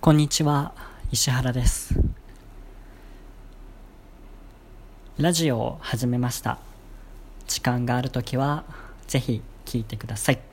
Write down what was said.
こんにちは石原です。ラジオを始めました。時間があるときはぜひ聞いてください。